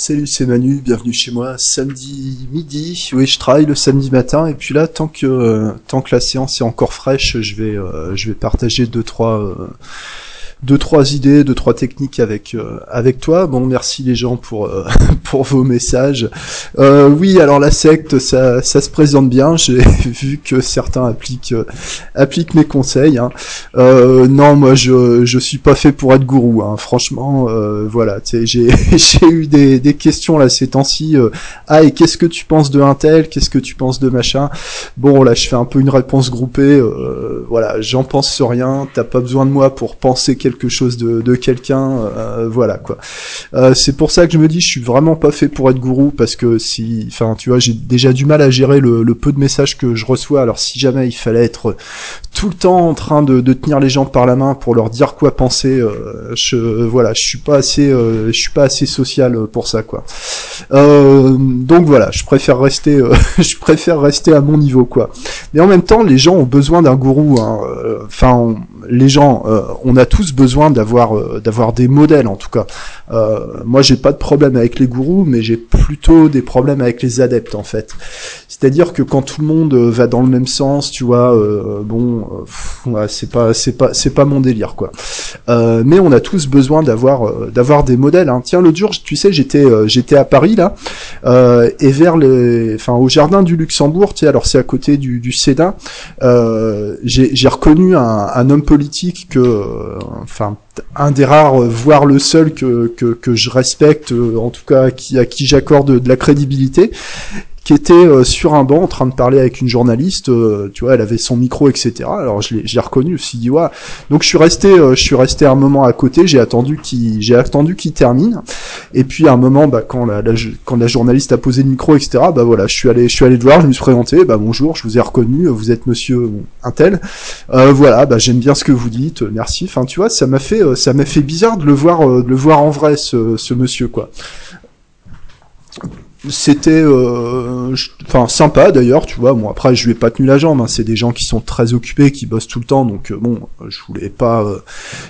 Salut, c'est Manu, bienvenue chez moi. Samedi midi, oui, je travaille le samedi matin et puis là, tant que euh, tant que la séance est encore fraîche, je vais euh, je vais partager deux trois euh, deux trois idées, deux trois techniques avec euh, avec toi. Bon, merci les gens pour euh, pour vos messages. Euh, oui, alors la secte, ça ça se présente bien. J'ai vu que certains appliquent appliquent mes conseils. Hein. non, moi je je suis pas fait pour être gourou. Hein. Franchement, voilà, j'ai j'ai eu des des questions là ces temps-ci. ah et qu'est-ce que tu penses de un tel? Qu'est-ce que tu penses de machin? Bon là, je fais un peu une réponse groupée. voilà, j'en pense rien. T'as pas besoin de moi pour penser quelque chose de, quelqu'un, euh, voilà quoi. Euh, c'est pour ça que je me dis, je suis vraiment pas fait pour être gourou parce que si, enfin, tu vois, j'ai déjà du mal à gérer le, peu de messages que je reçois. Alors si jamais il fallait être tout le temps en train de, tenir les gens par la main pour leur dire quoi penser, euh, je, voilà, je suis pas assez, je suis pas assez social pour ça quoi. donc voilà, je préfère rester, je préfère rester à mon niveau quoi. Mais en même temps, les gens ont besoin d'un gourou. Hein. Les gens, on a tous besoin d'avoir euh, d'avoir des modèles en tout cas. Euh, moi, j'ai pas de problème avec les gourous, mais j'ai plutôt des problèmes avec les adeptes en fait. C'est-à-dire que quand tout le monde euh, va dans le même sens, tu vois, bon, c'est pas c'est pas c'est pas mon délire quoi. mais on a tous besoin d'avoir d'avoir des modèles. Hein. Tiens, l'autre jour, tu sais, j'étais j'étais à Paris là et vers les, enfin au jardin du Luxembourg, tu sais, alors c'est à côté du, du Sénat. j'ai reconnu un, un homme politique que enfin un des rares, voire le seul que, que, que je respecte, en tout cas qui, à qui j'accorde de la crédibilité, qui était euh, sur un banc en train de parler avec une journaliste, euh, tu vois, elle avait son micro, etc. Alors je l'ai, reconnu, je me suis dit, ouais. Donc je suis resté, euh, je suis resté un moment à côté, j'ai attendu qu'il, j'ai attendu qu'il termine. Et puis à un moment, bah, quand la, quand la journaliste a posé le micro, etc. Bah voilà, je suis allé, je suis allé le voir, je me suis présenté, bah bonjour, je vous ai reconnu, vous êtes Monsieur Intel. voilà, bah j'aime bien ce que vous dites, merci. Enfin, tu vois, ça m'a fait, ça m'a fait bizarre de le voir, de le voir en vrai, ce, ce monsieur, quoi c'était euh, enfin sympa d'ailleurs tu vois. Bon après je lui ai pas tenu la jambe hein. c'est des gens qui sont très occupés qui bossent tout le temps donc euh, bon je voulais pas euh,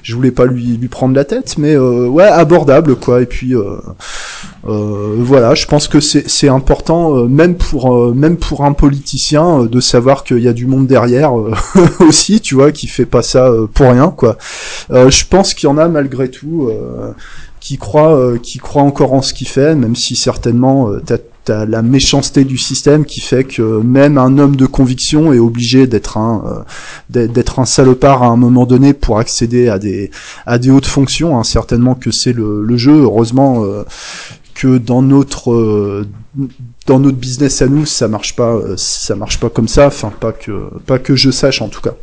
je voulais pas lui lui prendre la tête mais ouais abordable quoi. Et puis voilà je pense que c'est c'est important même pour même pour un politicien de savoir qu'il y a du monde derrière aussi tu vois qui fait pas ça pour rien quoi. Je pense qu'il y en a malgré tout qui croit, euh, qui croit encore en ce qu'il fait, même si certainement euh, t'as as la méchanceté du système qui fait que même un homme de conviction est obligé d'être un euh, d'être un salopard à un moment donné pour accéder à des à des hautes fonctions. Hein. Certainement que c'est le, le, jeu. Heureusement que dans notre dans notre business à nous, ça marche pas ça marche pas comme ça. Enfin pas que pas que je sache en tout cas.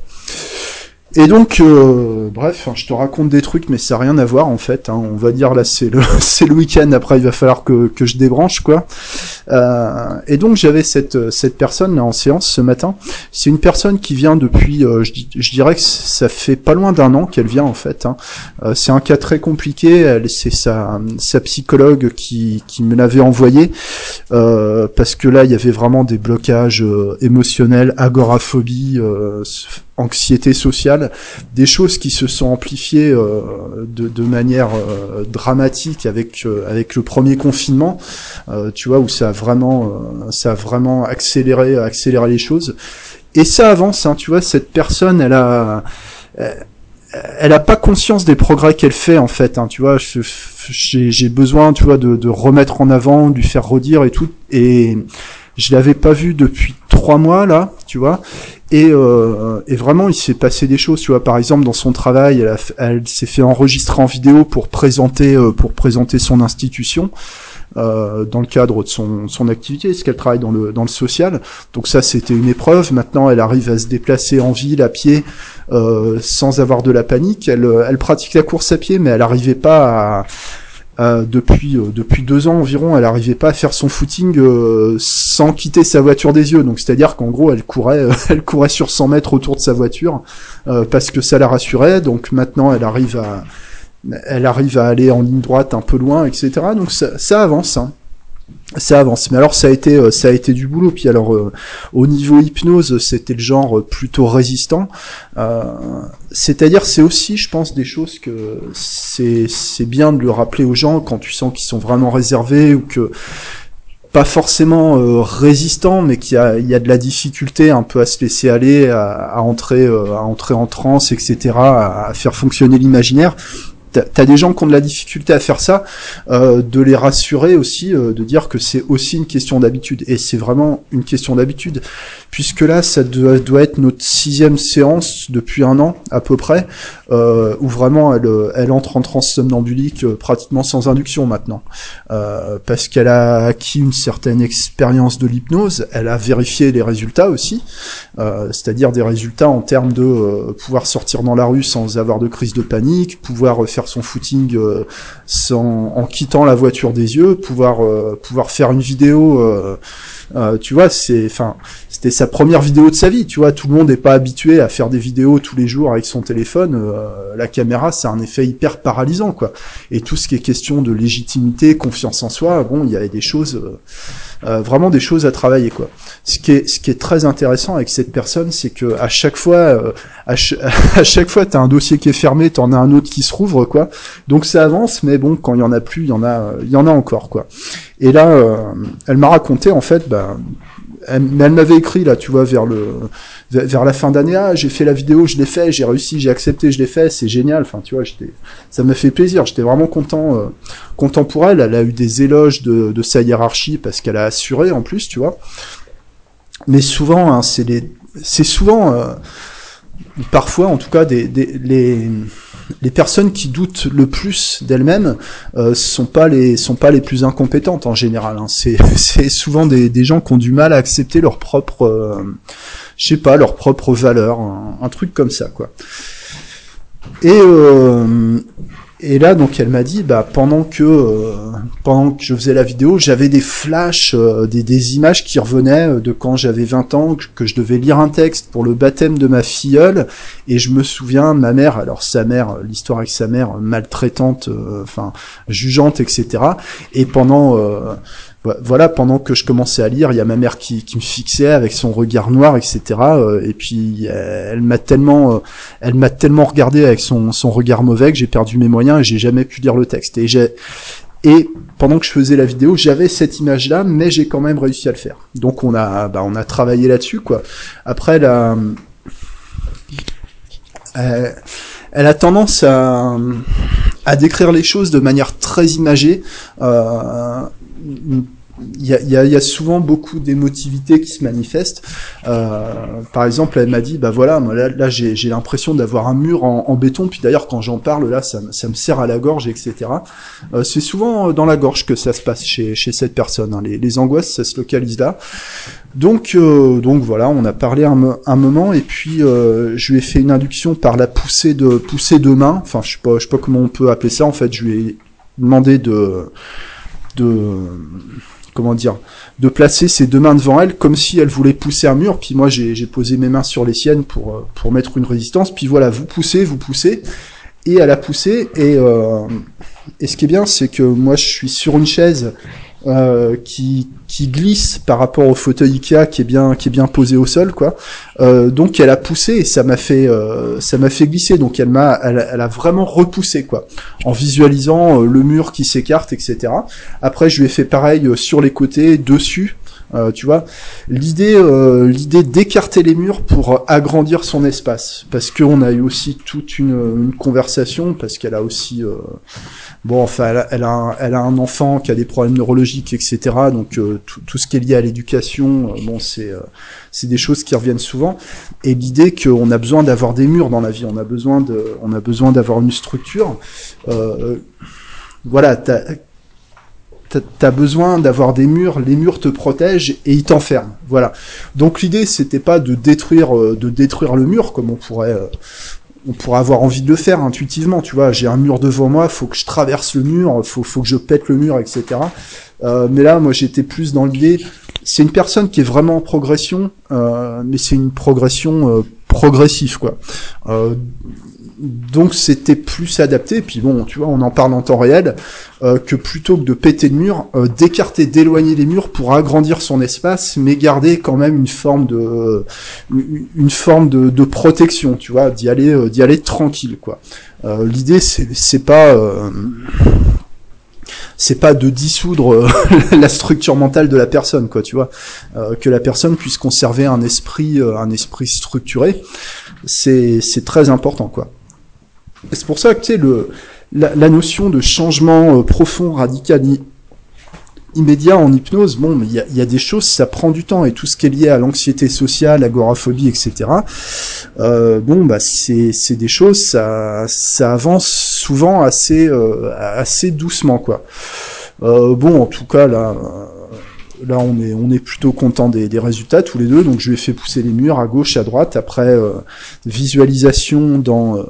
Et donc, euh, bref, je te raconte des trucs, mais ça n'a rien à voir en fait. Hein. On va dire là, c'est le c'est le week-end. Après, il va falloir que que je débranche quoi. Euh, et donc, j'avais cette cette personne là en séance ce matin. C'est une personne qui vient depuis, euh, je, dirais que ça fait pas loin d'un an qu'elle vient en fait. Hein. Euh, c'est un cas très compliqué. C'est sa sa psychologue qui qui me l'avait envoyé euh, parce que là, il y avait vraiment des blocages émotionnels, agoraphobie anxiété sociale, des choses qui se sont amplifiées euh, de, de, manière euh, dramatique avec euh, avec le premier confinement, tu vois où ça a vraiment ça a vraiment accéléré accéléré les choses. Et ça avance, hein, tu vois, cette personne, elle a elle a pas conscience des progrès qu'elle fait en fait, hein, tu vois. J'ai besoin, tu vois, de, de remettre en avant, de lui faire redire et tout, et je l'avais pas vu depuis trois mois là, tu vois. Et, euh, et vraiment, il s'est passé des choses, tu vois. Par exemple, dans son travail, elle, s'est fait enregistrer en vidéo pour présenter euh, pour présenter son institution. Euh, dans le cadre de son, son activité, ce qu'elle travaille dans le, dans le social. Donc ça, c'était une épreuve. Maintenant, elle arrive à se déplacer en ville, à pied, euh, sans avoir de la panique. Elle, elle pratique la course à pied, mais elle n'arrivait pas à, euh, depuis euh, depuis deux ans environ, elle arrivait pas à faire son footing euh, sans quitter sa voiture des yeux. Donc c'est-à-dire qu'en gros, elle courait, elle courait sur 100 mètres autour de sa voiture parce que ça la rassurait. Donc maintenant, elle arrive à elle arrive à aller en ligne droite un peu loin, etc. Donc ça, ça avance. Hein. Ça avance. Mais alors ça a été euh, ça a été du boulot. Puis alors euh, au niveau hypnose, c'était le genre plutôt résistant. Euh, C'est-à-dire c'est aussi, je pense, des choses que c'est bien de le rappeler aux gens quand tu sens qu'ils sont vraiment réservés ou que pas forcément euh, résistant, mais qu'il y a, y a de la difficulté un peu à se laisser aller, à, à entrer, à entrer en transe, etc., à faire fonctionner l'imaginaire t'as des gens qui ont de la difficulté à faire ça, euh, de les rassurer aussi, euh, de dire que c'est aussi une question d'habitude. Et c'est vraiment une question d'habitude, puisque là, ça doit, doit, être notre sixième séance depuis un an à peu près, euh, où vraiment elle, elle entre en transe somnambulique euh, pratiquement sans induction maintenant, euh, parce qu'elle a acquis une certaine expérience de l'hypnose, elle a vérifié les résultats aussi, euh, c'est-à-dire des résultats en termes de pouvoir sortir dans la rue sans avoir de crise de panique, pouvoir faire son footing euh, sans, en quittant la voiture des yeux, pouvoir euh, pouvoir faire une vidéo. Euh, tu vois, c'est, enfin, c'était sa première vidéo de sa vie. Tu vois, tout le monde n'est pas habitué à faire des vidéos tous les jours avec son téléphone. la caméra, c'est un effet hyper paralysant, quoi. Et tout ce qui est question de légitimité, confiance en soi, bon, il y avait des choses euh, vraiment des choses à travailler quoi. Ce qui est ce qui est très intéressant avec cette personne, c'est que à chaque fois euh, à, chaque fois t'as un dossier qui est fermé, t'en as un autre qui se rouvre quoi. Donc ça avance, mais bon quand il y en a plus, il y en a il y en a encore quoi. Et là, euh, elle m'a raconté en fait, ben elle, elle m'avait écrit là, tu vois, vers le vers la fin d'année, ah, j'ai fait la vidéo, je l'ai fait, j'ai réussi, j'ai accepté, je l'ai fait, c'est génial. Enfin, tu vois, j'étais, ça m'a fait plaisir. J'étais vraiment content, euh, content pour elle. Elle a eu des éloges de, de sa hiérarchie parce qu'elle a assuré en plus, tu vois. Mais souvent, hein, c'est les, c'est souvent, euh, parfois en tout cas, des, des les les personnes qui doutent le plus d'elles-mêmes euh, sont pas les sont pas les plus incompétentes en général. Hein. C'est c'est souvent des, des gens qui ont du mal à accepter leur propre euh, je sais pas leur propre valeur, un, truc comme ça quoi. Et euh, et là, donc, elle m'a dit, bah, pendant que euh, pendant que je faisais la vidéo, j'avais des flashs, euh, des, des, images qui revenaient euh, de quand j'avais 20 ans, que, je devais lire un texte pour le baptême de ma filleule, et je me souviens, ma mère, alors sa mère, l'histoire avec sa mère, maltraitante, enfin jugeante, etc. Et pendant voilà, pendant que je commençais à lire, il y a ma mère qui, me fixait avec son regard noir, etc. Euh, et puis elle m'a tellement, euh, elle m'a tellement regardé avec son, son regard mauvais que j'ai perdu mes moyens et j'ai jamais pu lire le texte. Et j'ai et pendant que je faisais la vidéo, j'avais cette image-là, mais j'ai quand même réussi à le faire. Donc on a, bah, on a travaillé là-dessus, quoi. Après, euh, elle a tendance à, à décrire les choses de manière très imagée. Euh, il y a, y, a, y a, souvent beaucoup d'émotivité qui se manifeste. Euh, par exemple, elle m'a dit, bah voilà, moi là, là j'ai l'impression d'avoir un mur en, en béton. Puis d'ailleurs, quand j'en parle, là, ça, ça, me serre à la gorge, etc. Euh, c'est souvent dans la gorge que ça se passe chez, chez cette personne. Hein. Les, les, angoisses, ça se localise là. Donc, euh, donc voilà, on a parlé un, un moment, et puis euh, je lui ai fait une induction par la poussée de poussée de main. Enfin, je sais pas, je sais pas comment on peut appeler ça. En fait, je lui ai demandé de de comment dire, de placer ses deux mains devant elle comme si elle voulait pousser un mur. Puis moi, j'ai posé mes mains sur les siennes pour, euh, pour mettre une résistance. Puis voilà, vous poussez, vous poussez. Et elle a poussé. Et, euh, et ce qui est bien, c'est que moi, je suis sur une chaise euh, qui, qui glisse par rapport au fauteuil Ikea qui est bien qui est bien posé au sol quoi. Euh, donc elle a poussé et ça m'a fait euh, ça m'a fait glisser donc elle m'a elle, a vraiment repoussé quoi en visualisant euh, le mur qui s'écarte etc. Après je lui ai fait pareil euh, sur les côtés dessus euh, tu vois, l'idée, euh, l'idée d'écarter les murs pour agrandir son espace, parce qu'on a eu aussi toute une, une conversation, parce qu'elle a aussi, euh, bon, enfin, elle a, un, enfant qui a des problèmes neurologiques, etc. Donc euh, tout, ce qui est lié à l'éducation, bon, c'est, c'est des choses qui reviennent souvent. Et l'idée qu'on a besoin d'avoir des murs dans la vie, on a besoin d'avoir une structure. voilà, t'as besoin d'avoir des murs, les murs te protègent et ils t'enferment. Voilà. Donc l'idée c'était pas de détruire, euh, de détruire le mur comme on pourrait, euh, on pourrait avoir envie de le faire intuitivement. Tu vois, j'ai un mur devant moi, faut que je traverse le mur, faut, faut que je pète le mur, etc. Euh, mais là, moi j'étais plus dans l'idée. C'est une personne qui est vraiment en progression, mais c'est une progression progressive, quoi donc c'était plus adapté. Puis bon, tu vois, on en parle en temps réel euh, que plutôt que de péter le mur, euh, d'écarter, d'éloigner les murs pour agrandir son espace, mais garder quand même une forme de une forme de, protection, tu vois, d'y aller d'y aller tranquille, quoi. L'idée c'est c'est pas c'est pas de dissoudre la structure mentale de la personne, quoi, tu vois, que la personne puisse conserver un esprit, un esprit structuré, c'est c'est très important, quoi. C'est pour ça que tu sais, le, la, notion de changement euh, profond, radical, immédiat en hypnose, bon, mais il y a, y a, des choses, ça prend du temps, et tout ce qui est lié à l'anxiété sociale, l'agoraphobie, etc. Euh, bon, bah c'est c'est des choses, ça ça avance souvent assez euh, assez doucement, quoi. Euh, bon, en tout cas là. Là, on est, on est plutôt content des, des, résultats tous les deux. Donc, je lui ai fait pousser les murs à gauche, à droite. Après, visualisation dans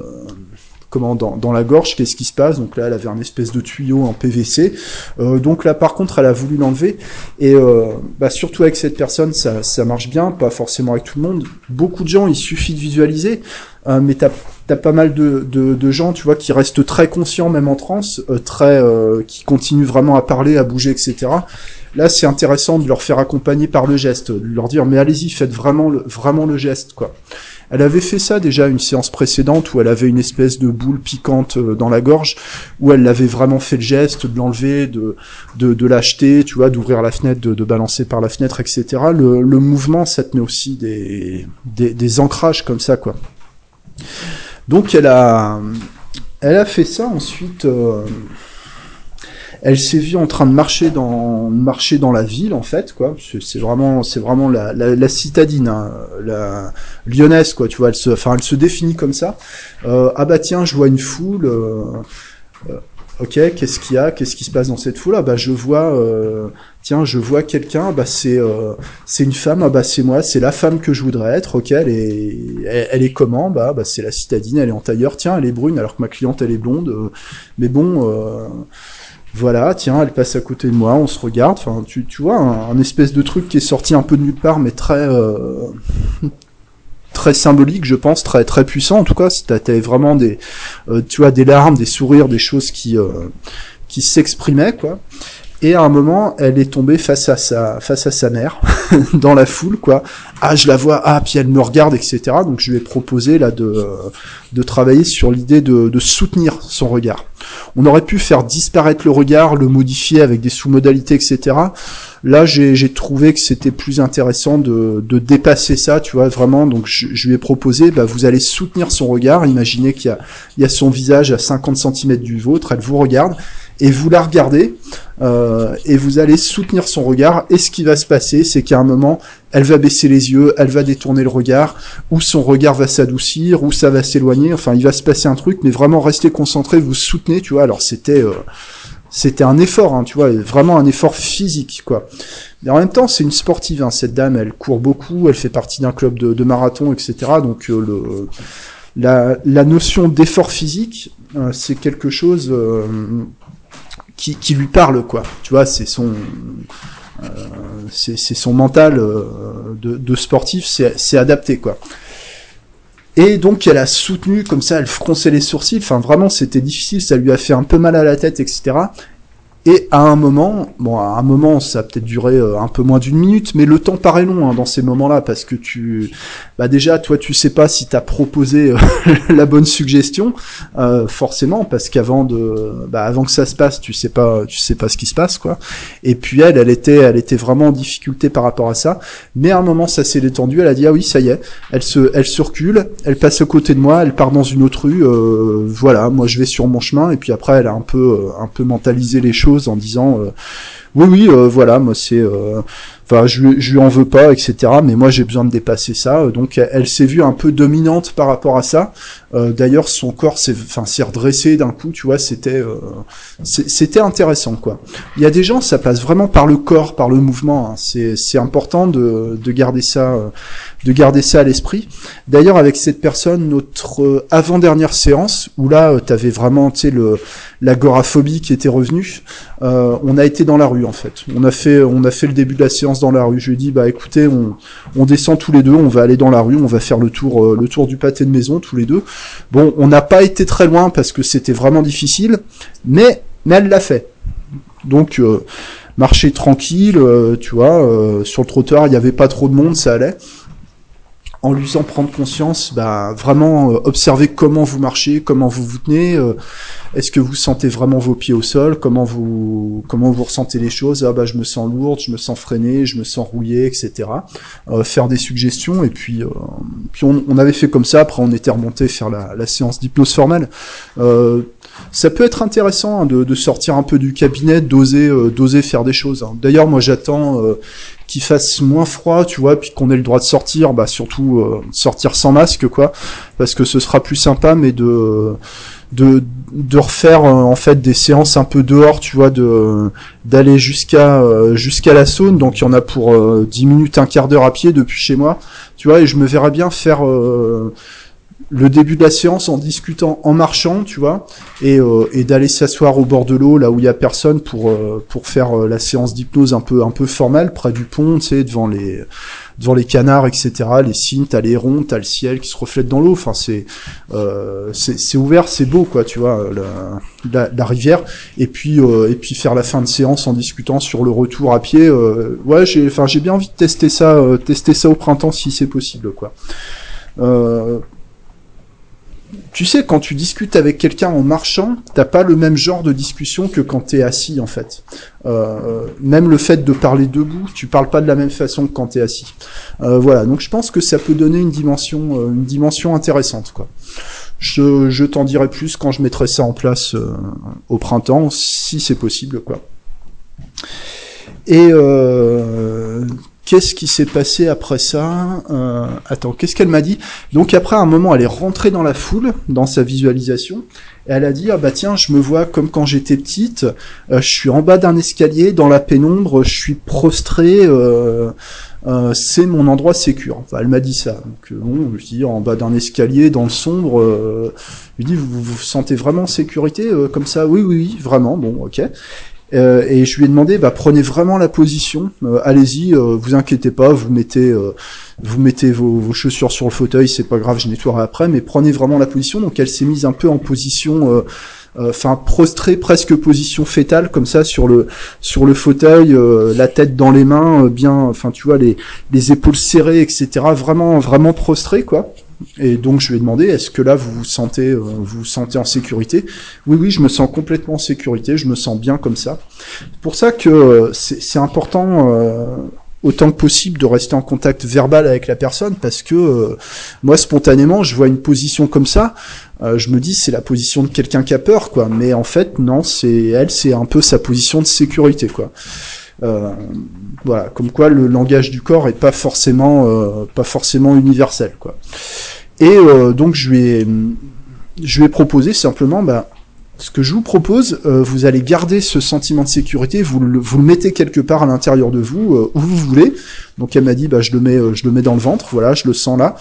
comment dans, la gorge, qu'est-ce qui se passe Donc là, elle avait un espèce de tuyau en PVC. Euh, donc là, par contre, elle a voulu l'enlever. Et euh, bah, surtout avec cette personne, ça, marche bien, pas forcément avec tout le monde. Beaucoup de gens, il suffit de visualiser. Euh, mais t'as as pas mal de, gens, tu vois, qui restent très conscients, même en transe, euh, très, euh, qui continuent vraiment à parler, à bouger, etc. Là, c'est intéressant de leur faire accompagner par le geste, de leur dire, mais allez-y, faites vraiment le, vraiment le geste, quoi. Elle avait fait ça déjà une séance précédente où elle avait une espèce de boule piquante euh, dans la gorge, où elle avait vraiment fait le geste de l'enlever, de, de, l'acheter, tu vois, d'ouvrir la fenêtre, de, de, balancer par la fenêtre, etc. Le, mouvement, ça tenait aussi des, des, des ancrages comme ça, quoi. Donc elle a, elle a fait ça ensuite. Euh, elle s'est vue en train de marcher dans marcher dans la ville en fait quoi. C'est vraiment c'est vraiment la, la, la citadine hein, la lyonnaise quoi tu vois. Elle se enfin elle se définit comme ça. Euh, ah bah tiens je vois une foule euh, euh, ok qu'est-ce qu'il y a? Qu'est-ce qui se passe dans cette foule? Ah bah je vois euh, tiens je vois quelqu'un. Bah c'est euh, c'est une femme. Ah bah c'est moi c'est la femme que je voudrais être. Ok elle est elle, est comment? Bah bah c'est la citadine elle est en tailleur. Tiens elle est brune alors que ma cliente elle est blonde. Mais bon voilà, tiens, elle passe à côté de moi, on se regarde. Enfin, tu, tu vois, un, espèce de truc qui est sorti un peu de nulle part, mais très euh, très symbolique, je pense, très très puissant. En tout cas, t'avais vraiment des, euh, tu vois, des larmes, des sourires, des choses qui euh, qui s'exprimaient, quoi. Et à un moment, elle est tombée face à sa face à sa mère dans la foule, quoi. Ah, je la vois. Ah, puis elle me regarde, etc. Donc je lui ai proposé là de de travailler sur l'idée de, de soutenir son regard. On aurait pu faire disparaître le regard, le modifier avec des sous-modalités, etc. Là, j'ai trouvé que c'était plus intéressant de, dépasser ça, tu vois, vraiment. Donc, je, lui ai proposé, bah, vous allez soutenir son regard. Imaginez qu'il y y a son visage à 50 cm du vôtre. Elle vous regarde et vous la regardez euh, et vous allez soutenir son regard. Et ce qui va se passer, c'est qu'à un moment, elle va baisser les yeux, elle va détourner le regard, ou son regard va s'adoucir, ou ça va s'éloigner. Enfin, il va se passer un truc, mais vraiment restez concentré, vous soutenez, tu vois. Alors c'était euh, c'était un effort, hein, tu vois, vraiment un effort physique, quoi. Mais en même temps, c'est une sportive, hein, cette dame. Elle court beaucoup, elle fait partie d'un club de, marathon, etc. Donc euh, le la, la notion d'effort physique, euh, c'est quelque chose qui, qui lui parle, quoi. Tu vois, c'est son, euh, c'est son mental euh, de, de, sportif, c'est adapté, quoi. Et donc elle a soutenu comme ça, elle fronçait les sourcils. Enfin vraiment, c'était difficile, ça lui a fait un peu mal à la tête, etc. Et à un moment, bon, à un moment, ça a peut-être duré euh, un peu moins d'une minute, mais le temps paraît long hein, dans ces moments-là parce que tu, bah déjà, toi, tu sais pas si t'as proposé euh, la bonne suggestion, euh, forcément, parce qu'avant de, bah, avant que ça se passe, tu sais pas, tu sais pas ce qui se passe, quoi. Et puis elle, elle était, elle était vraiment en difficulté par rapport à ça. Mais à un moment, ça s'est détendu. Elle a dit ah oui, ça y est. Elle se, elle se recule, elle passe à côté de moi, elle part dans une autre rue. voilà, moi je vais sur mon chemin. Et puis après, elle a un peu, un peu mentalisé les choses en disant euh, oui oui euh, voilà moi c'est euh, enfin je, je lui en veux pas etc mais moi j'ai besoin de dépasser ça donc elle, s'est vue un peu dominante par rapport à ça d'ailleurs son corps s'est enfin s'est redressé d'un coup tu vois c'était c'était intéressant quoi il y a des gens ça passe vraiment par le corps par le mouvement hein. c'est c'est important de, de garder ça de garder ça à l'esprit d'ailleurs avec cette personne notre avant dernière séance où là tu avais vraiment tu sais le l'agoraphobie qui était revenue. Euh, on a été dans la rue. En fait. On a fait, on a fait le début de la séance dans la rue. Je lui ai dit, bah écoutez, on, descend tous les deux, on va aller dans la rue, on va faire le tour, euh, le tour du pâté de maison tous les deux. Bon, on n'a pas été très loin parce que c'était vraiment difficile, mais, mais elle l'a fait. Donc, euh, marcher tranquille, euh, tu vois, sur le trottoir, il n'y avait pas trop de monde, ça allait en lui faisant prendre conscience, bah, vraiment euh, observer comment vous marchez, comment vous vous tenez, euh, est-ce que vous sentez vraiment vos pieds au sol, comment vous comment vous ressentez les choses, ah bah je me sens lourde, je me sens freiné, je me sens rouillé, etc. Euh, faire des suggestions et puis puis on, avait fait comme ça, après on était remonté faire la, la séance d'hypnose formelle. Ça peut être intéressant hein, de, de, sortir un peu du cabinet, d'oser d'oser faire des choses. Hein. D'ailleurs moi j'attends qu'il fasse moins froid, tu vois, puis qu'on ait le droit de sortir, bah surtout euh, sortir sans masque, quoi, parce que ce sera plus sympa, mais de de, de refaire euh, en fait des séances un peu dehors, tu vois, de d'aller jusqu'à euh, jusqu'à la saune, donc il y en a pour 10 minutes, un quart d'heure à pied depuis chez moi, tu vois, et je me verrais bien faire le début de la séance en discutant, en marchant, tu vois, et, euh, et d'aller s'asseoir au bord de l'eau, là où il y a personne, pour euh, pour faire euh, la séance d'hypnose un peu un peu formelle, près du pont, tu sais, devant les devant les canards, etc. Les cygnes, t'as les ronds, t'as le ciel qui se reflète dans l'eau. Enfin, c'est c'est ouvert, c'est beau, quoi, tu vois, la, la, rivière. Et puis et puis faire la fin de séance en discutant sur le retour à pied. ouais, j'ai enfin j'ai bien envie de tester ça, tester ça au printemps si c'est possible, quoi. Euh, tu sais, quand tu discutes avec quelqu'un en marchant, t'as pas le même genre de discussion que quand t'es assis, en fait. Euh, même le fait de parler debout, tu parles pas de la même façon que quand t'es assis. Euh, voilà, donc je pense que ça peut donner une dimension, euh, une dimension intéressante, quoi. Je, je t'en dirai plus quand je mettrai ça en place au printemps, si c'est possible, quoi. Et Qu'est-ce qui s'est passé après ça euh, Attends, qu'est-ce qu'elle m'a dit? Donc après un moment, elle est rentrée dans la foule, dans sa visualisation, et elle a dit ah bah tiens, je me vois comme quand j'étais petite. Euh, je suis en bas d'un escalier, dans la pénombre, je suis prostrée. Euh, euh, c'est mon endroit sécure. Enfin, elle m'a dit ça. Donc bon, je dis en bas d'un escalier, dans le sombre. je lui dis vous vous sentez vraiment en sécurité comme ça? Oui, oui, oui, vraiment. Bon, ok. Euh, et je lui ai demandé, bah, prenez vraiment la position, euh, allez-y, euh, vous inquiétez pas, vous mettez, vous mettez vos, chaussures sur le fauteuil, c'est pas grave, je nettoierai après, mais prenez vraiment la position. Donc elle s'est mise un peu en position, enfin prostrée, presque position fétale, comme ça sur le sur le fauteuil, la tête dans les mains, bien, enfin tu vois les les épaules serrées, etc. Vraiment vraiment prostrée quoi. Et donc je lui ai demandé, est-ce que là vous vous sentez, euh, vous, vous sentez en sécurité? Oui, oui, je me sens complètement en sécurité, je me sens bien comme ça. C'est pour ça que euh, c'est important euh, autant que possible de rester en contact verbal avec la personne, parce que moi spontanément, je vois une position comme ça, je me dis c'est la position de quelqu'un qui a peur, quoi. Mais en fait, non, c'est elle, c'est un peu sa position de sécurité, quoi. Voilà, comme quoi le langage du corps est pas forcément, pas forcément universel, quoi. Et euh, donc je lui ai, je lui ai proposé simplement, bah, ce que je vous propose, euh, vous allez garder ce sentiment de sécurité, vous le, vous mettez quelque part à l'intérieur de vous, euh, où vous voulez. Donc elle m'a dit, bah, je le mets, je le mets dans le ventre, voilà, je le sens là.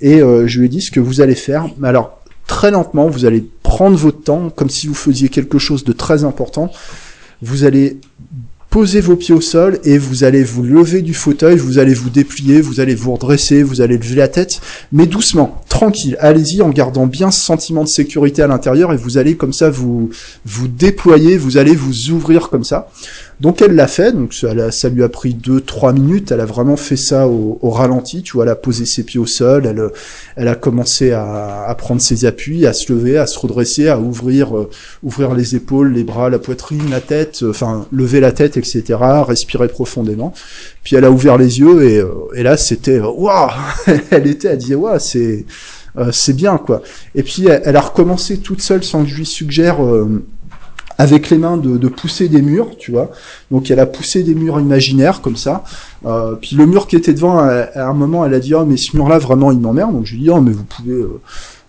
Et je lui ai dit ce que vous allez faire. Alors très lentement, vous allez prendre votre temps, comme si vous faisiez quelque chose de très important. Vous allez posez vos pieds au sol et vous allez vous lever du fauteuil, vous allez vous déplier, vous allez vous redresser, vous allez lever la tête, mais doucement, tranquille. Allez-y en gardant bien ce sentiment de sécurité à l'intérieur et vous allez comme ça vous vous déployer, vous allez vous ouvrir comme ça. Donc elle l'a fait, donc ça, ça, lui a pris 2-3 minutes, elle a vraiment fait ça au, ralenti, tu vois, elle a posé ses pieds au sol, elle, elle a commencé à, à, prendre ses appuis, à se lever, à se redresser, à ouvrir, euh, ouvrir les épaules, les bras, la poitrine, la tête, euh, enfin lever la tête, etc., respirer profondément. Puis elle a ouvert les yeux et, euh, et là c'était waouh, elle était, elle disait waouh, c'est c'est bien quoi. Et puis elle, elle, a recommencé toute seule sans que je lui suggère avec les mains de, de, pousser des murs, tu vois. Donc elle a poussé des murs imaginaires comme ça. Euh, puis le mur qui était devant, à, un moment, elle a dit oh mais ce mur-là vraiment il m'emmerde. Donc je lui dit oh mais vous pouvez euh,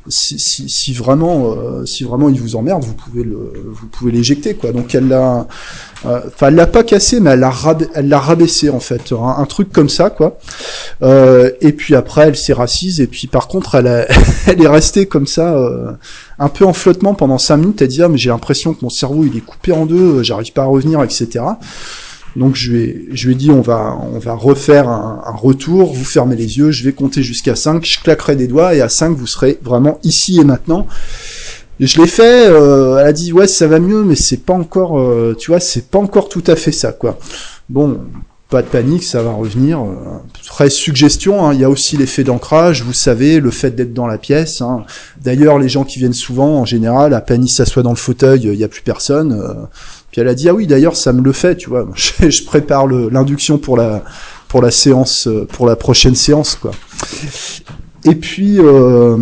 si, si, si, vraiment euh, si vraiment il vous emmerde, vous pouvez le vous pouvez l'éjecter quoi. Donc elle l'a euh, elle l'a pas cassé mais elle l'a l'a rabaissé en fait, un, truc comme ça quoi. Euh, et puis après elle s'est rassise et puis par contre elle a, elle est restée comme ça un peu en flottement pendant cinq minutes, elle dit ah mais j'ai l'impression que mon cerveau il est coupé en deux, j'arrive pas à revenir etc. Donc je lui ai, dit on va, on va refaire un, retour, vous fermez les yeux, je vais compter jusqu'à 5, je claquerai des doigts et à 5 vous serez vraiment ici et maintenant. Je l'ai fait, euh, elle a dit ouais ça va mieux mais c'est pas encore, euh, tu vois, c'est pas encore tout à fait ça quoi. Bon, pas de panique, ça va revenir. Très suggestion, hein, il y a aussi l'effet d'ancrage, vous savez, le fait d'être dans la pièce. Hein. D'ailleurs, les gens qui viennent souvent, en général, à peine ils s'assoient dans le fauteuil, il n'y a plus personne. Elle a dit ah oui, d'ailleurs, ça me le fait, tu vois. Je, prépare l'induction pour la pour la séance, euh, pour la prochaine séance, quoi. Et puis. Euh,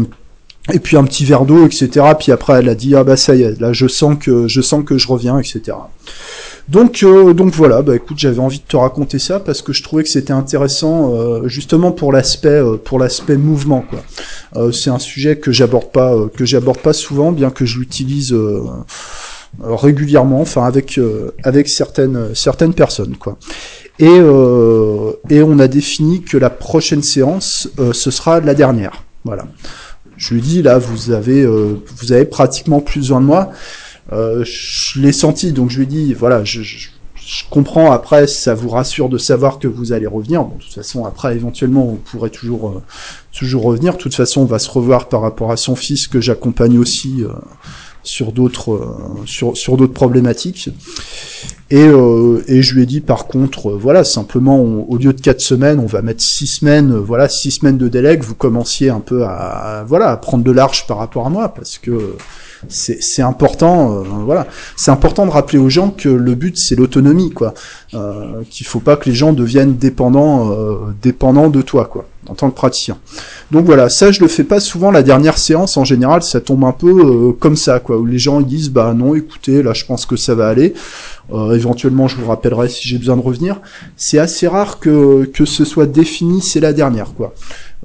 et puis un petit verre d'eau, etc. Puis après, elle a dit ah bah ça y est, là je sens que je sens que je reviens, etc. Donc, euh, donc voilà, bah écoute, j'avais envie de te raconter ça parce que je trouvais que c'était intéressant, justement pour l'aspect, pour l'aspect mouvement, quoi. c'est un sujet que j'aborde pas, que j'aborde pas souvent, bien que je l'utilise régulièrement, enfin avec avec certaines certaines personnes, quoi. Et et on a défini que la prochaine séance, ce sera la dernière, voilà. Je lui dis là, vous avez vous avez pratiquement plus besoin de moi. Euh, je l'ai senti, donc je lui dit, voilà, je, je, comprends après, ça vous rassure de savoir que vous allez revenir. Bon, de toute façon, après, éventuellement, on pourrait toujours, euh, toujours revenir. De toute façon, on va se revoir par rapport à son fils que j'accompagne aussi euh, sur d'autres, sur, sur d'autres problématiques. Et, et je lui ai dit, par contre, voilà, simplement, au lieu de quatre semaines, on va mettre six semaines, voilà, six semaines de délai, que vous commenciez un peu à, voilà, à prendre de large par rapport à moi, parce que c'est important, euh, voilà, c'est important de rappeler aux gens que le but c'est l'autonomie, quoi, euh, qu'il faut pas que les gens deviennent dépendants, euh, dépendants de toi, quoi, en tant que praticien. Donc voilà, ça je le fais pas souvent. La dernière séance, en général, ça tombe un peu euh, comme ça, quoi, où les gens disent bah non, écoutez, là je pense que ça va aller. éventuellement, je vous rappellerai si j'ai besoin de revenir. C'est assez rare que que ce soit défini, c'est la dernière, quoi.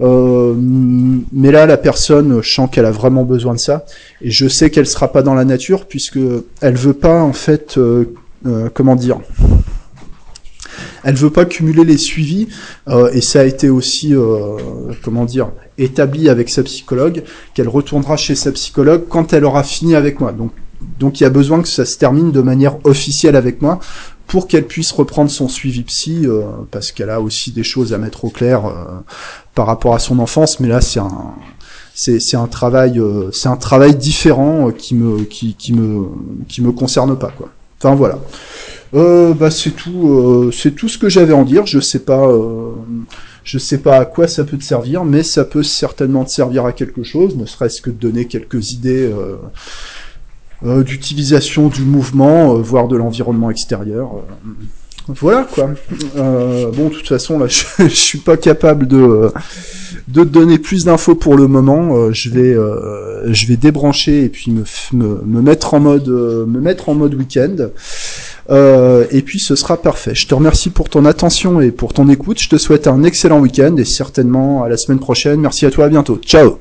Euh, mais là, la personne, je sens qu'elle a vraiment besoin de ça, et je sais qu'elle sera pas dans la nature puisque elle veut pas en fait, euh, euh, comment dire, elle veut pas cumuler les suivis, et ça a été aussi, comment dire, établi avec sa psychologue, qu'elle retournera chez sa psychologue quand elle aura fini avec moi. Donc donc il y a besoin que ça se termine de manière officielle avec moi pour qu'elle puisse reprendre son suivi psy, euh, parce qu'elle a aussi des choses à mettre au clair euh, par rapport à son enfance. Mais là, c'est un travail euh, c'est un travail différent qui me qui, me qui me concerne pas quoi. Enfin voilà. bah c'est tout c'est tout ce que j'avais à en dire. Je sais pas je sais pas à quoi ça peut te servir, mais ça peut certainement te servir à quelque chose, ne serait-ce que de donner quelques idées d'utilisation du mouvement, euh, voire de l'environnement extérieur. Euh, voilà quoi. bon, de toute façon, là, je, je suis pas capable de de donner plus d'infos pour le moment. je vais je vais débrancher et puis me, me, me mettre en mode me mettre en mode week-end. et puis ce sera parfait. Je te remercie pour ton attention et pour ton écoute. Je te souhaite un excellent week-end et certainement à la semaine prochaine. Merci à toi, à bientôt. Ciao